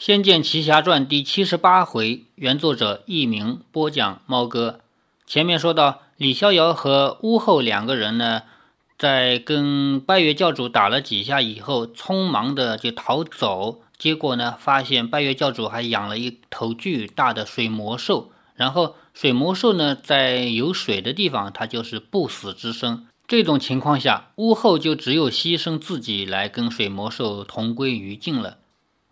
仙剑奇侠传》第七十八回，原作者佚名，播讲猫哥。前面说到，李逍遥和巫后两个人呢，在跟拜月教主打了几下以后，匆忙的就逃走。结果呢，发现拜月教主还养了一头巨大的水魔兽。然后水魔兽呢，在有水的地方，它就是不死之身。这种情况下，巫后就只有牺牲自己来跟水魔兽同归于尽了。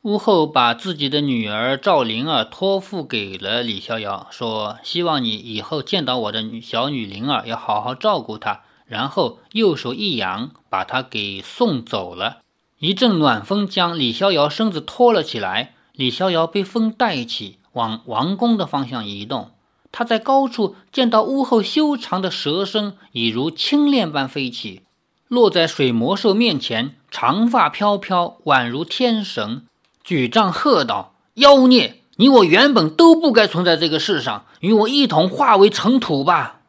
屋后把自己的女儿赵灵儿托付给了李逍遥，说：“希望你以后见到我的小女灵儿，要好好照顾她。”然后右手一扬，把她给送走了。一阵暖风将李逍遥身子托了起来，李逍遥被风带起，往王宫的方向移动。他在高处见到屋后修长的蛇身，已如青练般飞起，落在水魔兽面前，长发飘飘，宛如天神。举杖喝道：“妖孽，你我原本都不该存在这个世上，与我一同化为尘土吧！”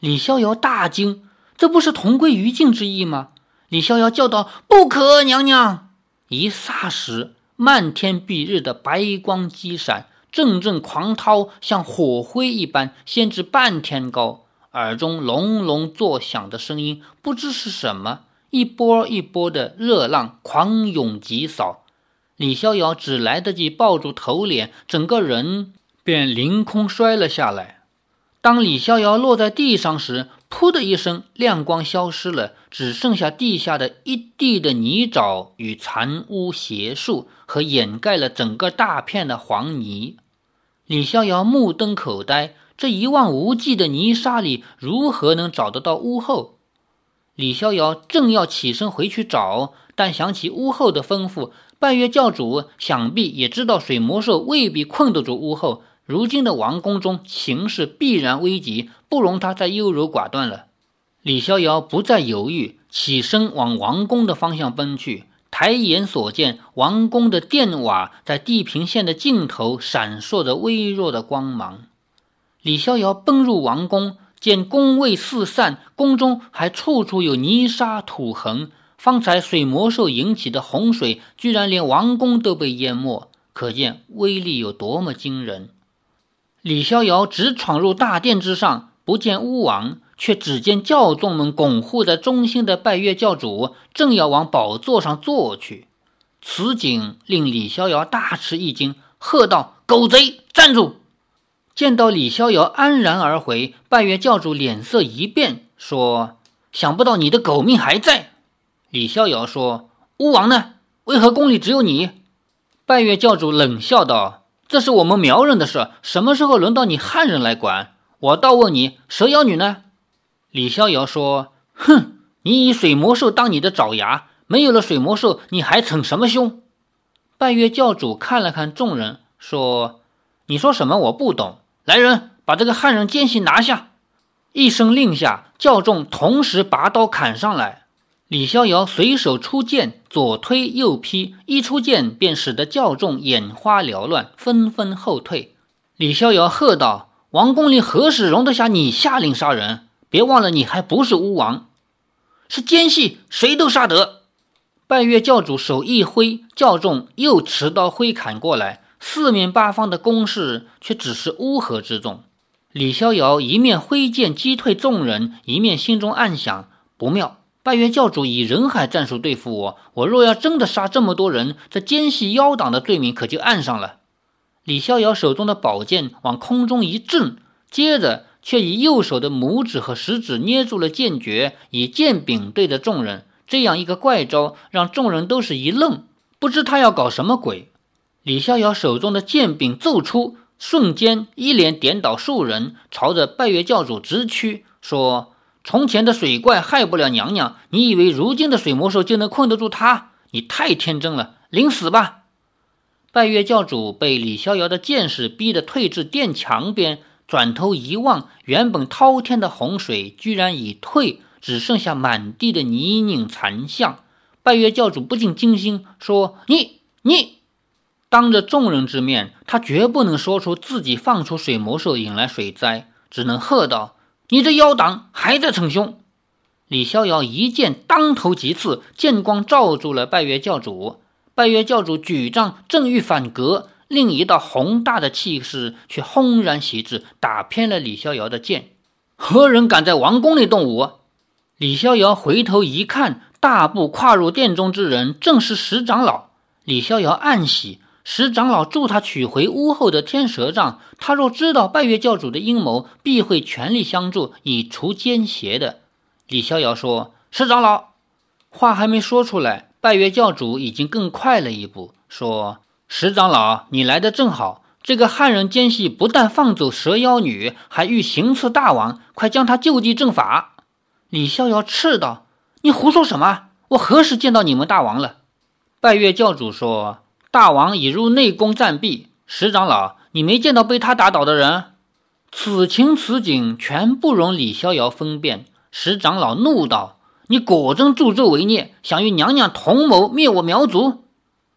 李逍遥大惊，这不是同归于尽之意吗？李逍遥叫道：“不可，娘娘！”一霎时，漫天蔽日的白光激闪，阵阵狂涛像火灰一般掀至半天高，耳中隆隆作响的声音，不知是什么，一波一波的热浪狂涌急扫。李逍遥只来得及抱住头脸，整个人便凌空摔了下来。当李逍遥落在地上时，噗的一声，亮光消失了，只剩下地下的一地的泥沼与残污邪树，和掩盖了整个大片的黄泥。李逍遥目瞪口呆，这一望无际的泥沙里，如何能找得到屋后？李逍遥正要起身回去找，但想起屋后的吩咐。拜月教主想必也知道水魔兽未必困得住巫后，如今的王宫中形势必然危急，不容他再优柔寡断了。李逍遥不再犹豫，起身往王宫的方向奔去。抬眼所见，王宫的殿瓦在地平线的尽头闪烁着微弱的光芒。李逍遥奔入王宫，见宫位四散，宫中还处处有泥沙土痕。方才水魔兽引起的洪水，居然连王宫都被淹没，可见威力有多么惊人。李逍遥直闯入大殿之上，不见巫王，却只见教众们拱护在中心的拜月教主，正要往宝座上坐去。此景令李逍遥大吃一惊，喝道：“狗贼，站住！”见到李逍遥安然而回，拜月教主脸色一变，说：“想不到你的狗命还在。”李逍遥说：“巫王呢？为何宫里只有你？”拜月教主冷笑道：“这是我们苗人的事，什么时候轮到你汉人来管？我倒问你，蛇妖女呢？”李逍遥说：“哼，你以水魔兽当你的爪牙，没有了水魔兽，你还逞什么凶？”拜月教主看了看众人，说：“你说什么？我不懂。来人，把这个汉人奸细拿下！”一声令下，教众同时拔刀砍上来。李逍遥随手出剑，左推右劈，一出剑便使得教众眼花缭乱，纷纷后退。李逍遥喝道：“王宫里何时容得下你下令杀人？别忘了，你还不是巫王，是奸细，谁都杀得。”拜月教主手一挥，教众又持刀挥砍过来，四面八方的攻势却只是乌合之众。李逍遥一面挥剑击退众人，一面心中暗想：不妙。拜月教主以人海战术对付我，我若要真的杀这么多人，这奸细妖党的罪名可就按上了。李逍遥手中的宝剑往空中一震，接着却以右手的拇指和食指捏住了剑诀，以剑柄对着众人。这样一个怪招，让众人都是一愣，不知他要搞什么鬼。李逍遥手中的剑柄奏出，瞬间一连点倒数人，朝着拜月教主直驱，说。从前的水怪害不了娘娘，你以为如今的水魔兽就能困得住他？你太天真了，领死吧！拜月教主被李逍遥的剑势逼得退至殿墙边，转头一望，原本滔天的洪水居然已退，只剩下满地的泥泞残像。拜月教主不禁惊心，说：“你你！”当着众人之面，他绝不能说出自己放出水魔兽引来水灾，只能喝道。你这妖党还在逞凶！李逍遥一剑当头即刺，剑光照住了拜月教主。拜月教主举杖正欲反戈，另一道宏大的气势却轰然袭至，打偏了李逍遥的剑。何人敢在王宫内动武？李逍遥回头一看，大步跨入殿中之人正是石长老。李逍遥暗喜，石长老助他取回屋后的天蛇杖。他若知道拜月教主的阴谋，必会全力相助，以除奸邪的。李逍遥说：“石长老。”话还没说出来，拜月教主已经更快了一步，说：“石长老，你来的正好。这个汉人奸细不但放走蛇妖女，还欲行刺大王，快将他就地正法。”李逍遥斥道：“你胡说什么？我何时见到你们大王了？”拜月教主说：“大王已入内宫暂避。石长老，你没见到被他打倒的人？”此情此景全不容李逍遥分辨。石长老怒道。你果真助纣为虐，想与娘娘同谋灭我苗族？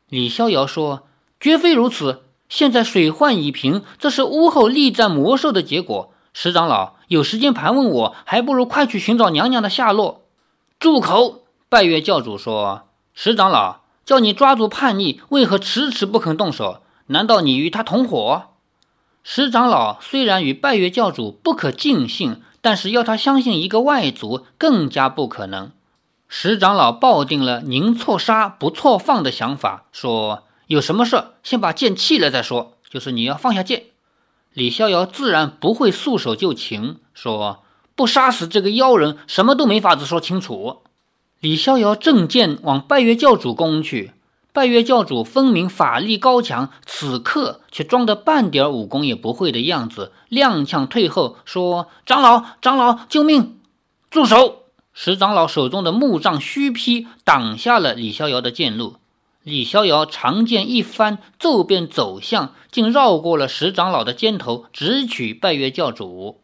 李逍遥说：“绝非如此。现在水患已平，这是屋后力战魔兽的结果。石长老有时间盘问我，还不如快去寻找娘娘的下落。”住口！拜月教主说：“石长老叫你抓住叛逆，为何迟迟不肯动手？难道你与他同伙？”石长老虽然与拜月教主不可尽信。但是要他相信一个外族更加不可能。石长老抱定了宁错杀不错放的想法，说：“有什么事先把剑弃了再说，就是你要放下剑。”李逍遥自然不会束手就擒，说：“不杀死这个妖人，什么都没法子说清楚。”李逍遥正剑往拜月教主攻去。拜月教主分明法力高强，此刻却装得半点武功也不会的样子，踉跄退后，说：“长老，长老，救命！住手！”石长老手中的木杖虚劈，挡下了李逍遥的剑路。李逍遥长剑一翻，骤变走向，竟绕过了石长老的肩头，直取拜月教主。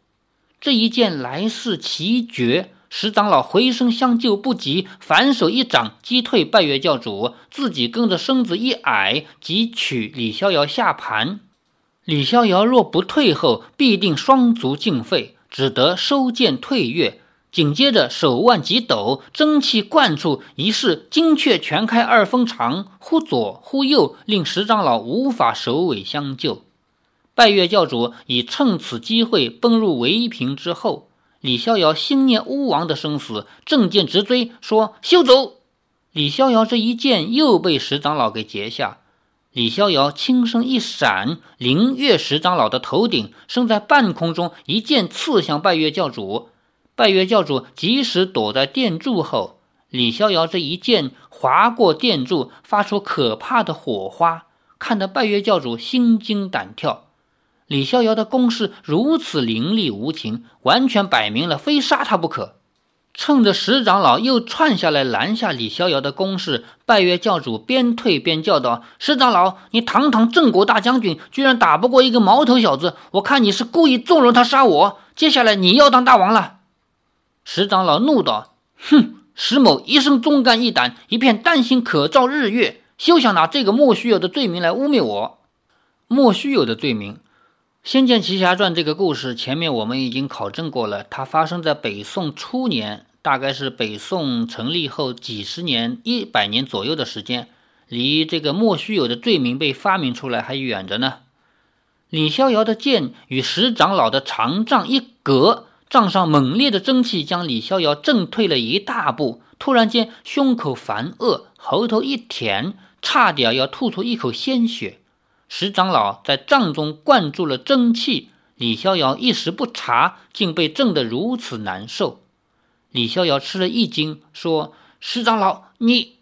这一剑来势奇绝。石长老回身相救不及，反手一掌击退拜月教主，自己跟着身子一矮，即取李逍遥下盘。李逍遥若不退后，必定双足尽废，只得收剑退跃。紧接着手腕急抖，真气灌出，一式金雀全开二分长，忽左忽右，令石长老无法首尾相救。拜月教主已趁此机会奔入围屏之后。李逍遥心念巫王的生死，正剑直追，说：“休走！”李逍遥这一剑又被石长老给截下。李逍遥轻身一闪，凌越石长老的头顶，升在半空中，一剑刺向拜月教主。拜月教主及时躲在殿柱后。李逍遥这一剑划过殿柱，发出可怕的火花，看得拜月教主心惊胆跳。李逍遥的攻势如此凌厉无情，完全摆明了非杀他不可。趁着石长老又窜下来拦下李逍遥的攻势，拜月教主边退边叫道：“石长老，你堂堂镇国大将军，居然打不过一个毛头小子！我看你是故意纵容他杀我。接下来你要当大王了。”石长老怒道：“哼，石某一生忠肝义胆，一片丹心可照日月，休想拿这个莫须有的罪名来污蔑我。莫须有的罪名。”《仙剑奇侠传》这个故事，前面我们已经考证过了。它发生在北宋初年，大概是北宋成立后几十年、一百年左右的时间，离这个莫须有的罪名被发明出来还远着呢。李逍遥的剑与石长老的长杖一隔，杖上猛烈的真气将李逍遥震退了一大步。突然间，胸口烦恶，喉头一甜，差点要吐出一口鲜血。石长老在帐中灌注了真气，李逍遥一时不察，竟被震得如此难受。李逍遥吃了一惊，说：“石长老，你……”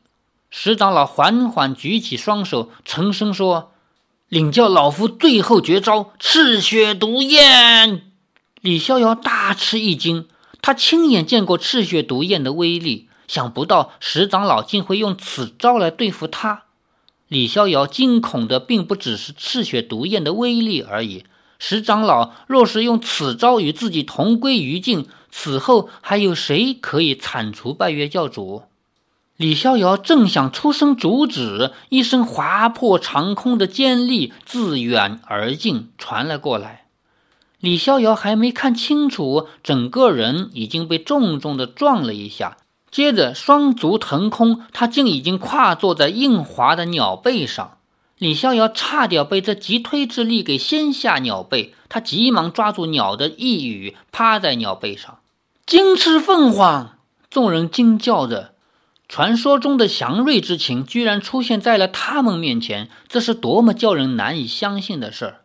石长老缓缓举起双手，沉声说：“领教老夫最后绝招——赤血毒焰。”李逍遥大吃一惊，他亲眼见过赤血毒焰的威力，想不到石长老竟会用此招来对付他。李逍遥惊恐的并不只是赤血毒焰的威力而已。石长老若是用此招与自己同归于尽，此后还有谁可以铲除拜月教主？李逍遥正想出声阻止，一声划破长空的尖利自远而近传了过来。李逍遥还没看清楚，整个人已经被重重的撞了一下。接着双足腾空，他竟已经跨坐在硬滑的鸟背上。李逍遥差点被这急推之力给掀下鸟背，他急忙抓住鸟的翼羽，趴在鸟背上。金翅凤凰！众人惊叫着，传说中的祥瑞之情居然出现在了他们面前，这是多么叫人难以相信的事儿！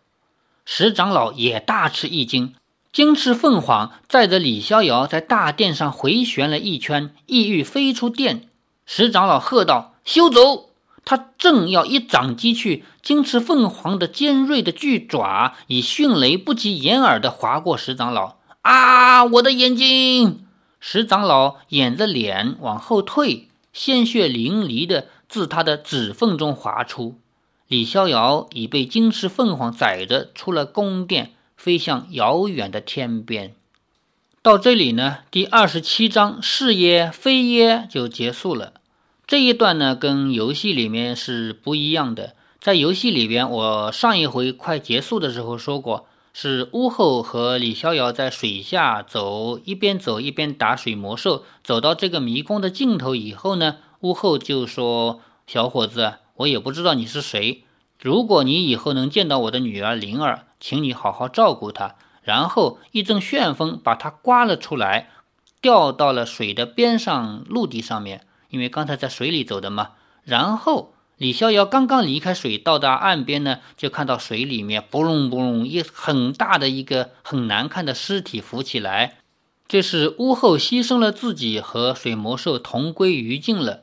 石长老也大吃一惊。金翅凤凰载着李逍遥在大殿上回旋了一圈，意欲飞出殿。石长老喝道：“休走！”他正要一掌击去，金翅凤凰的尖锐的巨爪以迅雷不及掩耳的划过石长老。啊！我的眼睛！石长老掩着脸往后退，鲜血淋漓的自他的指缝中滑出。李逍遥已被金翅凤凰载着出了宫殿，飞向遥远的天边。到这里呢，第二十七章是耶非耶就结束了。这一段呢，跟游戏里面是不一样的。在游戏里边，我上一回快结束的时候说过。是巫后和李逍遥在水下走，一边走一边打水魔兽。走到这个迷宫的尽头以后呢，巫后就说：“小伙子，我也不知道你是谁。如果你以后能见到我的女儿灵儿，请你好好照顾它。”然后一阵旋风把它刮了出来，掉到了水的边上陆地上面，因为刚才在水里走的嘛。然后。李逍遥刚刚离开水，到达岸边呢，就看到水里面“不隆不隆”一很大的一个很难看的尸体浮起来。这是屋后牺牲了自己和水魔兽同归于尽了。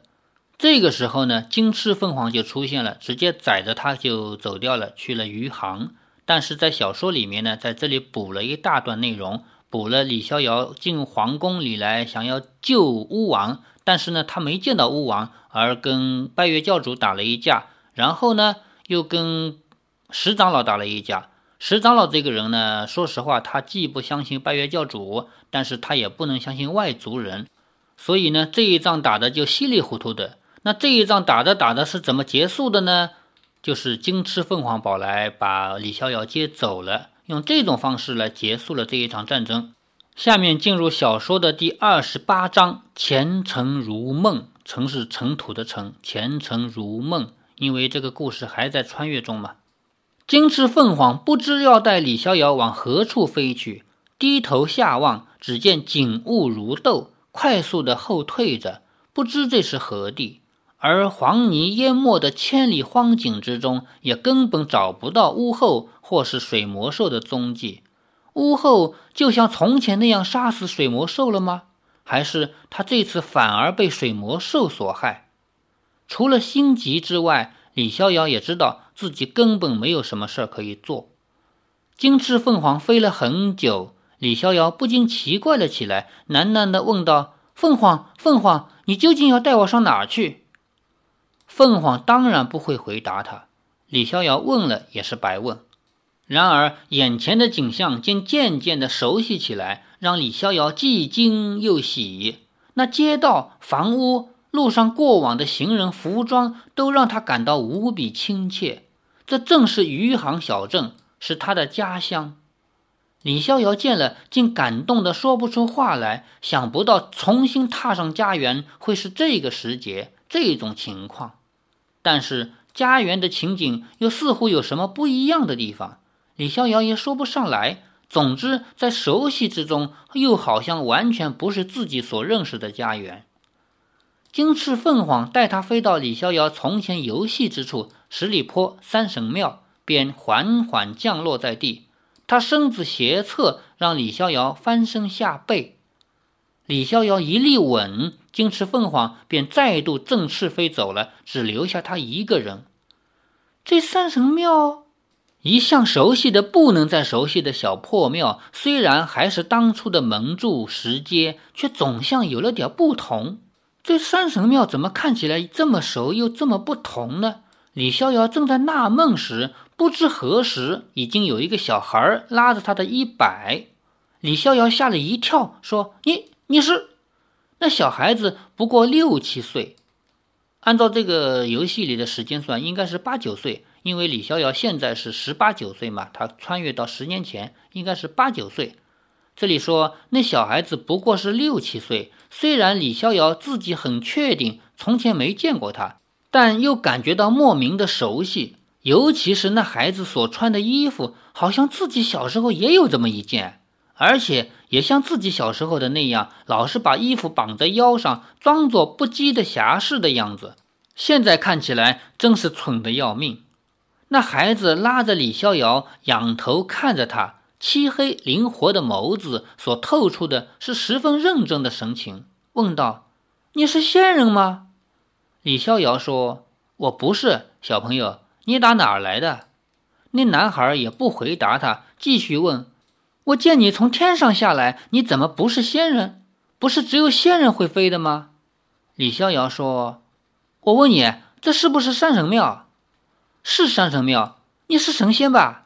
这个时候呢，金翅凤凰就出现了，直接载着他就走掉了，去了余杭。但是在小说里面呢，在这里补了一大段内容，补了李逍遥进皇宫里来，想要救巫王。但是呢，他没见到巫王，而跟拜月教主打了一架，然后呢，又跟石长老打了一架。石长老这个人呢，说实话，他既不相信拜月教主，但是他也不能相信外族人，所以呢，这一仗打的就稀里糊涂的。那这一仗打着打的是怎么结束的呢？就是金翅凤凰宝来把李逍遥接走了，用这种方式来结束了这一场战争。下面进入小说的第二十八章，前程如梦。尘是尘土的尘，前程如梦。因为这个故事还在穿越中嘛。金翅凤凰不知要带李逍遥往何处飞去，低头下望，只见景物如豆，快速的后退着，不知这是何地。而黄泥淹没的千里荒景之中，也根本找不到屋后或是水魔兽的踪迹。巫后就像从前那样杀死水魔兽了吗？还是他这次反而被水魔兽所害？除了心急之外，李逍遥也知道自己根本没有什么事儿可以做。金翅凤凰飞了很久，李逍遥不禁奇怪了起来，喃喃地问道：“凤凰，凤凰，你究竟要带我上哪儿去？”凤凰当然不会回答他。李逍遥问了也是白问。然而，眼前的景象竟渐渐的熟悉起来，让李逍遥既惊又喜。那街道、房屋、路上过往的行人、服装，都让他感到无比亲切。这正是余杭小镇，是他的家乡。李逍遥见了，竟感动的说不出话来。想不到重新踏上家园，会是这个时节、这种情况。但是，家园的情景又似乎有什么不一样的地方。李逍遥也说不上来。总之，在熟悉之中，又好像完全不是自己所认识的家园。金翅凤凰带他飞到李逍遥从前游戏之处十里坡三神庙，便缓缓降落在地。他身子斜侧，让李逍遥翻身下背。李逍遥一立稳，金翅凤凰便再度振翅飞走了，只留下他一个人。这三神庙。一向熟悉的不能再熟悉的小破庙，虽然还是当初的门柱石阶，却总像有了点不同。这山神庙怎么看起来这么熟又这么不同呢？李逍遥正在纳闷时，不知何时已经有一个小孩拉着他的衣摆。李逍遥吓了一跳，说：“你你是？”那小孩子不过六七岁，按照这个游戏里的时间算，应该是八九岁。因为李逍遥现在是十八九岁嘛，他穿越到十年前，应该是八九岁。这里说那小孩子不过是六七岁，虽然李逍遥自己很确定从前没见过他，但又感觉到莫名的熟悉，尤其是那孩子所穿的衣服，好像自己小时候也有这么一件，而且也像自己小时候的那样，老是把衣服绑在腰上，装作不羁的侠士的样子。现在看起来真是蠢的要命。那孩子拉着李逍遥，仰头看着他，漆黑灵活的眸子所透出的是十分认真的神情，问道：“你是仙人吗？”李逍遥说：“我不是，小朋友，你打哪儿来的？”那男孩也不回答他，继续问：“我见你从天上下来，你怎么不是仙人？不是只有仙人会飞的吗？”李逍遥说：“我问你，这是不是山神庙？”是山神庙，你是神仙吧？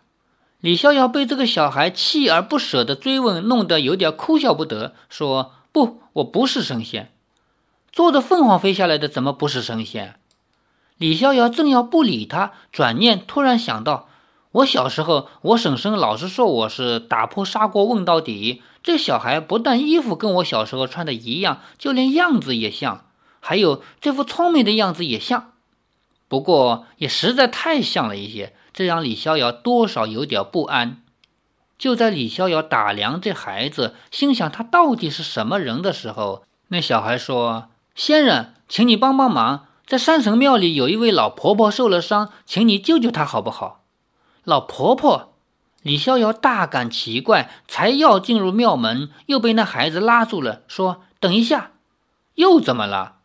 李逍遥被这个小孩锲而不舍的追问弄得有点哭笑不得，说：“不，我不是神仙。坐着凤凰飞下来的，怎么不是神仙？”李逍遥正要不理他，转念突然想到：我小时候，我婶婶老是说我是打破砂锅问到底。这小孩不但衣服跟我小时候穿的一样，就连样子也像，还有这副聪明的样子也像。不过也实在太像了一些，这让李逍遥多少有点不安。就在李逍遥打量这孩子，心想他到底是什么人的时候，那小孩说：“仙人，请你帮帮忙，在山神庙里有一位老婆婆受了伤，请你救救她好不好？”老婆婆，李逍遥大感奇怪，才要进入庙门，又被那孩子拉住了，说：“等一下，又怎么了？”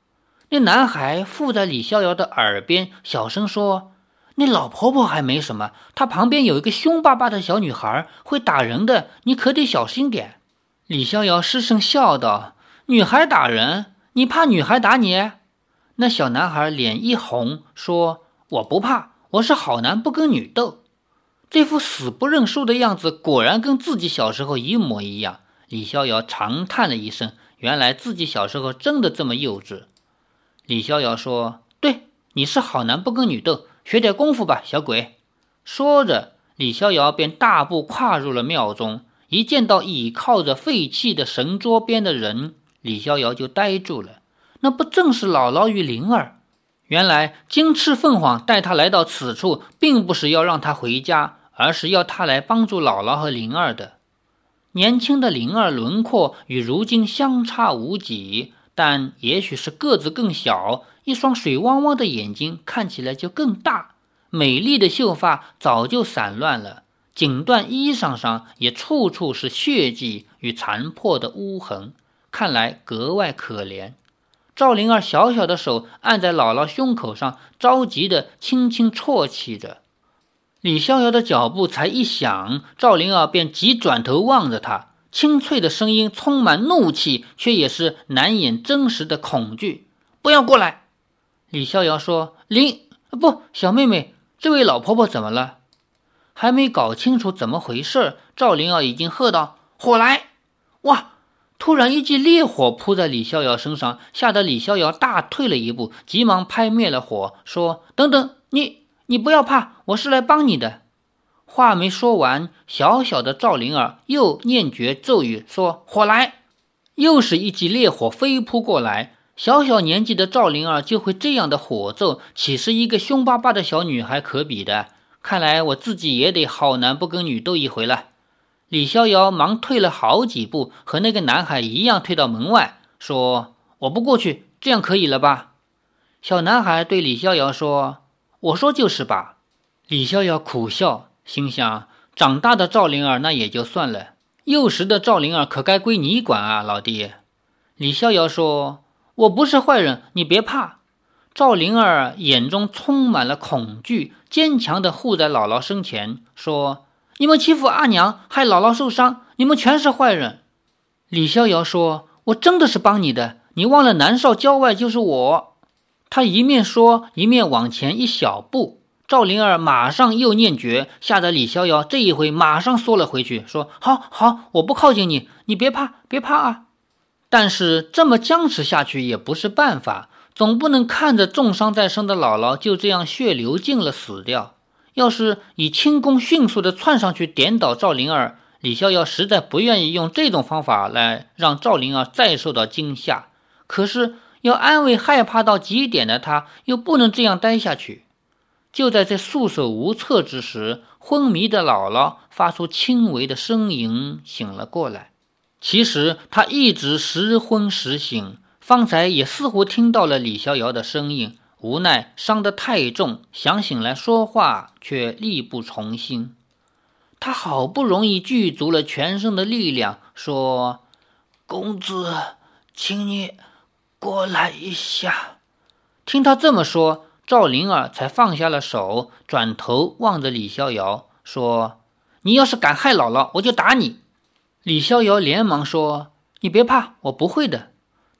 那男孩附在李逍遥的耳边，小声说：“那老婆婆还没什么，她旁边有一个凶巴巴的小女孩，会打人的，你可得小心点。”李逍遥失声笑道：“女孩打人？你怕女孩打你？”那小男孩脸一红，说：“我不怕，我是好男不跟女斗。”这副死不认输的样子，果然跟自己小时候一模一样。李逍遥长叹了一声，原来自己小时候真的这么幼稚。李逍遥说：“对，你是好男不跟女斗，学点功夫吧，小鬼。”说着，李逍遥便大步跨入了庙中。一见到倚靠着废弃的神桌边的人，李逍遥就呆住了。那不正是姥姥与灵儿？原来金翅凤凰带他来到此处，并不是要让他回家，而是要他来帮助姥姥和灵儿的。年轻的灵儿轮廓与如今相差无几。但也许是个子更小，一双水汪汪的眼睛看起来就更大，美丽的秀发早就散乱了，锦缎衣裳上也处处是血迹与残破的污痕，看来格外可怜。赵灵儿小小的手按在姥姥胸口上，着急的轻轻啜泣着。李逍遥的脚步才一响，赵灵儿便急转头望着他。清脆的声音充满怒气，却也是难掩真实的恐惧。不要过来！李逍遥说：“林，不，小妹妹，这位老婆婆怎么了？”还没搞清楚怎么回事，赵灵儿已经喝道：“火来！”哇！突然一记烈火扑在李逍遥身上，吓得李逍遥大退了一步，急忙拍灭了火，说：“等等，你你不要怕，我是来帮你的。”话没说完，小小的赵灵儿又念诀咒语，说：“火来！”又是一记烈火飞扑过来。小小年纪的赵灵儿就会这样的火咒，岂是一个凶巴巴的小女孩可比的？看来我自己也得好男不跟女斗一回了。李逍遥忙退了好几步，和那个男孩一样退到门外，说：“我不过去，这样可以了吧？”小男孩对李逍遥说：“我说就是吧。”李逍遥苦笑。心想：长大的赵灵儿那也就算了，幼时的赵灵儿可该归你管啊，老弟。李逍遥说：“我不是坏人，你别怕。”赵灵儿眼中充满了恐惧，坚强地护在姥姥身前，说：“你们欺负阿娘，害姥姥受伤，你们全是坏人。”李逍遥说：“我真的是帮你的，你忘了南少郊外就是我。”他一面说，一面往前一小步。赵灵儿马上又念诀，吓得李逍遥这一回马上缩了回去，说：“好好，我不靠近你，你别怕，别怕啊！”但是这么僵持下去也不是办法，总不能看着重伤在身的姥姥就这样血流尽了死掉。要是以轻功迅速的窜上去点倒赵灵儿，李逍遥实在不愿意用这种方法来让赵灵儿再受到惊吓，可是要安慰害怕到极点的他，又不能这样待下去。就在这束手无策之时，昏迷的姥姥发出轻微的呻吟，醒了过来。其实她一直时昏时醒，方才也似乎听到了李逍遥的声音，无奈伤得太重，想醒来说话却力不从心。他好不容易聚足了全身的力量，说：“公子，请你过来一下。”听他这么说，赵灵儿才放下了手，转头望着李逍遥说：“你要是敢害姥姥，我就打你。”李逍遥连忙说：“你别怕，我不会的。”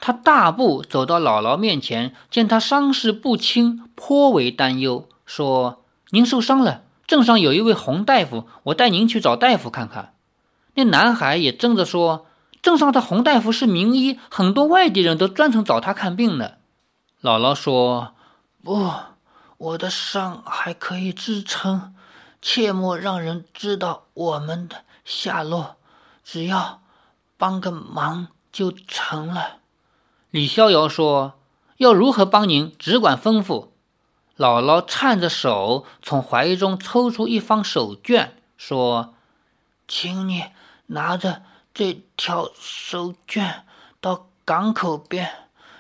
他大步走到姥姥面前，见她伤势不轻，颇为担忧，说：“您受伤了。”镇上有一位洪大夫，我带您去找大夫看看。那男孩也争着说，镇上的洪大夫是名医，很多外地人都专程找他看病呢。姥姥说：“不，我的伤还可以支撑，切莫让人知道我们的下落，只要帮个忙就成了。”李逍遥说：“要如何帮您，只管吩咐。”姥姥颤着手从怀中抽出一方手绢，说：“请你拿着这条手绢到港口边，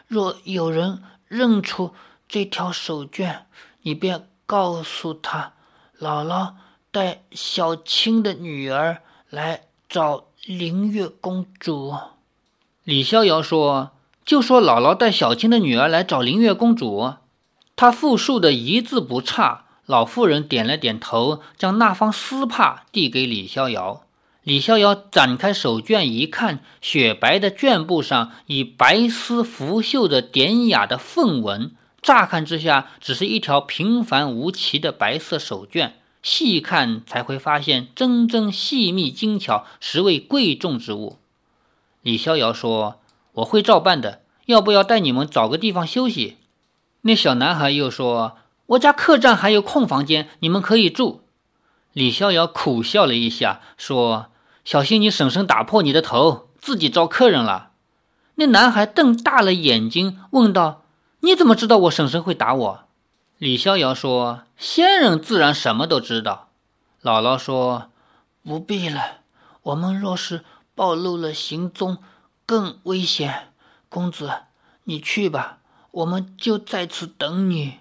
若有人认出这条手绢，你便告诉他，姥姥带小青的女儿来找灵月公主。”李逍遥说：“就说姥姥带小青的女儿来找灵月公主。”他复述的一字不差，老妇人点了点头，将那方丝帕递给李逍遥。李逍遥展开手绢一看，雪白的绢布上以白丝拂绣着典雅的凤纹，乍看之下只是一条平凡无奇的白色手绢，细看才会发现真真细密精巧，实为贵重之物。李逍遥说：“我会照办的，要不要带你们找个地方休息？”那小男孩又说：“我家客栈还有空房间，你们可以住。”李逍遥苦笑了一下，说：“小心你婶婶打破你的头，自己招客人了。”那男孩瞪大了眼睛，问道：“你怎么知道我婶婶会打我？”李逍遥说：“仙人自然什么都知道。”姥姥说：“不必了，我们若是暴露了行踪，更危险。公子，你去吧。”我们就在此等你。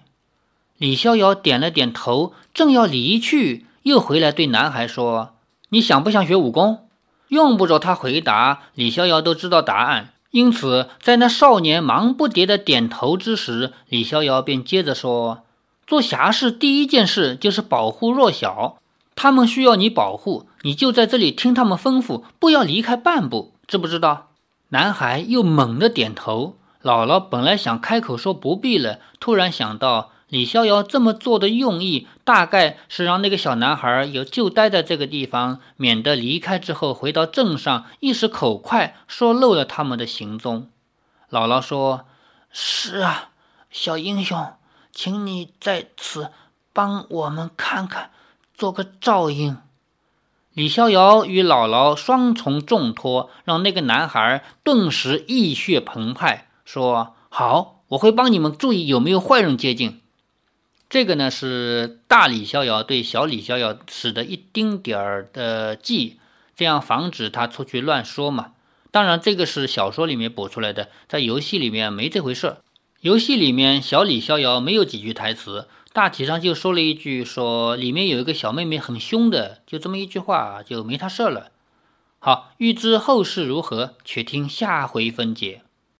李逍遥点了点头，正要离去，又回来对男孩说：“你想不想学武功？”用不着他回答，李逍遥都知道答案。因此，在那少年忙不迭的点头之时，李逍遥便接着说：“做侠士第一件事就是保护弱小，他们需要你保护，你就在这里听他们吩咐，不要离开半步，知不知道？”男孩又猛地点头。姥姥本来想开口说不必了，突然想到李逍遥这么做的用意，大概是让那个小男孩有就待在这个地方，免得离开之后回到镇上一时口快说漏了他们的行踪。姥姥说：“是啊，小英雄，请你在此帮我们看看，做个照应。”李逍遥与姥姥双重重托，让那个男孩顿时意血澎湃。说好，我会帮你们注意有没有坏人接近。这个呢是大李逍遥对小李逍遥使的一丁点儿的计，这样防止他出去乱说嘛。当然，这个是小说里面补出来的，在游戏里面没这回事儿。游戏里面小李逍遥没有几句台词，大体上就说了一句，说里面有一个小妹妹很凶的，就这么一句话就没他事儿了。好，欲知后事如何，且听下回分解。